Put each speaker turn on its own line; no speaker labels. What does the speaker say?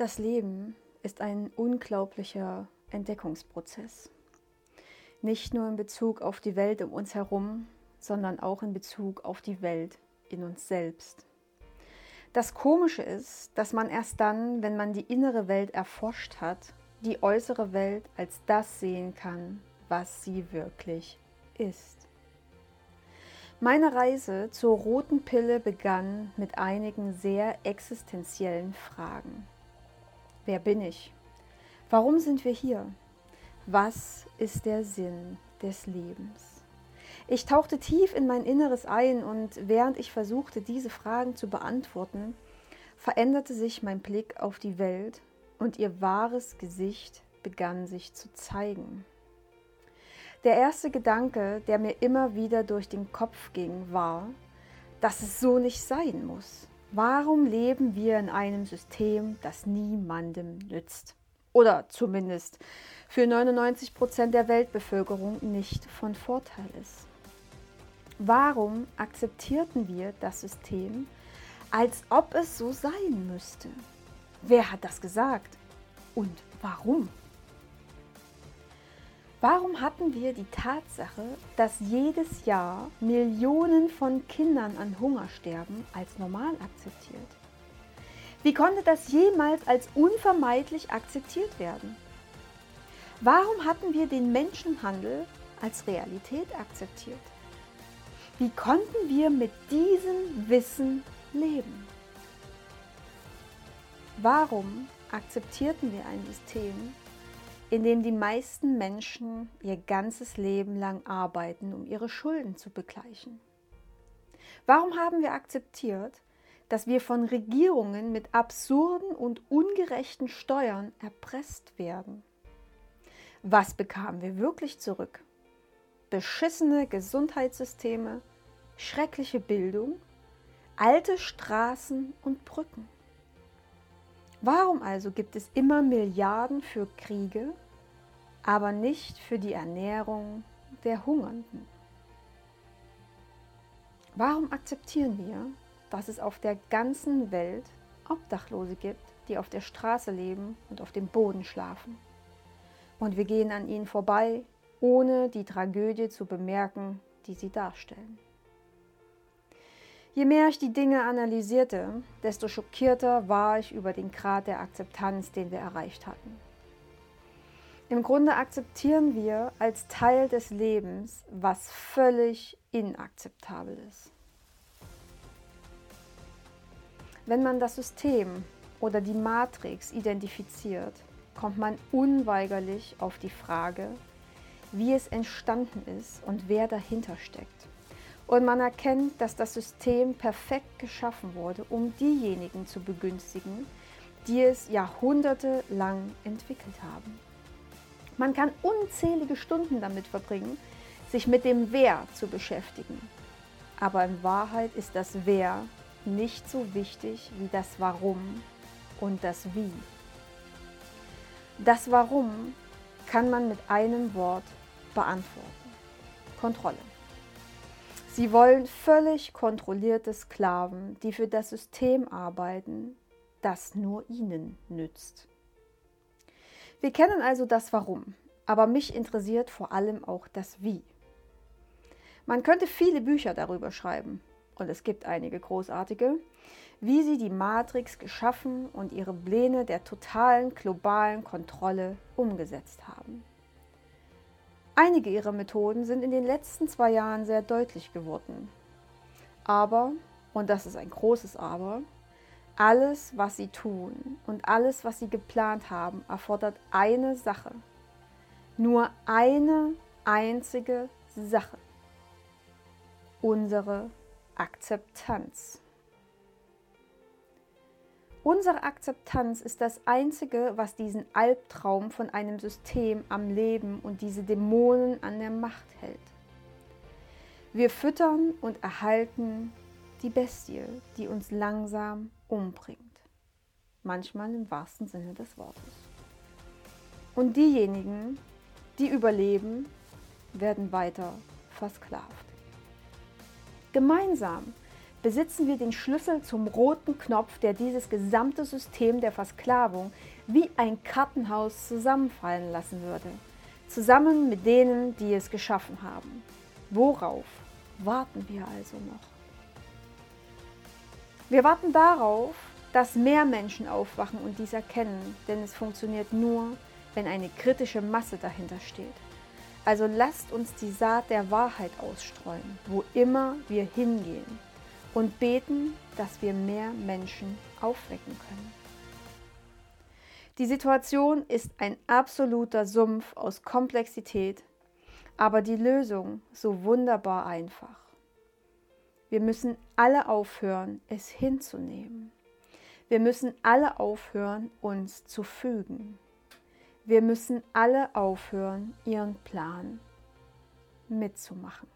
Das Leben ist ein unglaublicher Entdeckungsprozess. Nicht nur in Bezug auf die Welt um uns herum, sondern auch in Bezug auf die Welt in uns selbst. Das Komische ist, dass man erst dann, wenn man die innere Welt erforscht hat, die äußere Welt als das sehen kann, was sie wirklich ist. Meine Reise zur roten Pille begann mit einigen sehr existenziellen Fragen. Wer bin ich? Warum sind wir hier? Was ist der Sinn des Lebens? Ich tauchte tief in mein Inneres ein und während ich versuchte, diese Fragen zu beantworten, veränderte sich mein Blick auf die Welt und ihr wahres Gesicht begann sich zu zeigen. Der erste Gedanke, der mir immer wieder durch den Kopf ging, war, dass es so nicht sein muss. Warum leben wir in einem System, das niemandem nützt? Oder zumindest für 99 Prozent der Weltbevölkerung nicht von Vorteil ist. Warum akzeptierten wir das System, als ob es so sein müsste? Wer hat das gesagt? Und warum? Warum hatten wir die Tatsache, dass jedes Jahr Millionen von Kindern an Hunger sterben, als normal akzeptiert? Wie konnte das jemals als unvermeidlich akzeptiert werden? Warum hatten wir den Menschenhandel als Realität akzeptiert? Wie konnten wir mit diesem Wissen leben? Warum akzeptierten wir ein System, in dem die meisten Menschen ihr ganzes Leben lang arbeiten, um ihre Schulden zu begleichen? Warum haben wir akzeptiert, dass wir von Regierungen mit absurden und ungerechten Steuern erpresst werden? Was bekamen wir wirklich zurück? Beschissene Gesundheitssysteme, schreckliche Bildung, alte Straßen und Brücken. Warum also gibt es immer Milliarden für Kriege, aber nicht für die Ernährung der Hungernden? Warum akzeptieren wir, dass es auf der ganzen Welt Obdachlose gibt, die auf der Straße leben und auf dem Boden schlafen? Und wir gehen an ihnen vorbei, ohne die Tragödie zu bemerken, die sie darstellen. Je mehr ich die Dinge analysierte, desto schockierter war ich über den Grad der Akzeptanz, den wir erreicht hatten. Im Grunde akzeptieren wir als Teil des Lebens, was völlig inakzeptabel ist. Wenn man das System oder die Matrix identifiziert, kommt man unweigerlich auf die Frage, wie es entstanden ist und wer dahinter steckt. Und man erkennt, dass das System perfekt geschaffen wurde, um diejenigen zu begünstigen, die es jahrhundertelang entwickelt haben. Man kann unzählige Stunden damit verbringen, sich mit dem Wer zu beschäftigen. Aber in Wahrheit ist das Wer nicht so wichtig wie das Warum und das Wie. Das Warum kann man mit einem Wort beantworten. Kontrolle. Sie wollen völlig kontrollierte Sklaven, die für das System arbeiten, das nur ihnen nützt. Wir kennen also das Warum, aber mich interessiert vor allem auch das Wie. Man könnte viele Bücher darüber schreiben, und es gibt einige großartige, wie sie die Matrix geschaffen und ihre Pläne der totalen globalen Kontrolle umgesetzt haben. Einige ihrer Methoden sind in den letzten zwei Jahren sehr deutlich geworden. Aber, und das ist ein großes Aber, alles, was sie tun und alles, was sie geplant haben, erfordert eine Sache. Nur eine einzige Sache. Unsere Akzeptanz. Unsere Akzeptanz ist das Einzige, was diesen Albtraum von einem System am Leben und diese Dämonen an der Macht hält. Wir füttern und erhalten die Bestie, die uns langsam umbringt. Manchmal im wahrsten Sinne des Wortes. Und diejenigen, die überleben, werden weiter versklavt. Gemeinsam besitzen wir den Schlüssel zum roten Knopf, der dieses gesamte System der Versklavung wie ein Kartenhaus zusammenfallen lassen würde, zusammen mit denen, die es geschaffen haben. Worauf warten wir also noch? Wir warten darauf, dass mehr Menschen aufwachen und dies erkennen, denn es funktioniert nur, wenn eine kritische Masse dahinter steht. Also lasst uns die Saat der Wahrheit ausstreuen, wo immer wir hingehen, und beten, dass wir mehr Menschen aufwecken können. Die Situation ist ein absoluter Sumpf aus Komplexität, aber die Lösung so wunderbar einfach. Wir müssen alle aufhören, es hinzunehmen. Wir müssen alle aufhören, uns zu fügen. Wir müssen alle aufhören, ihren Plan mitzumachen.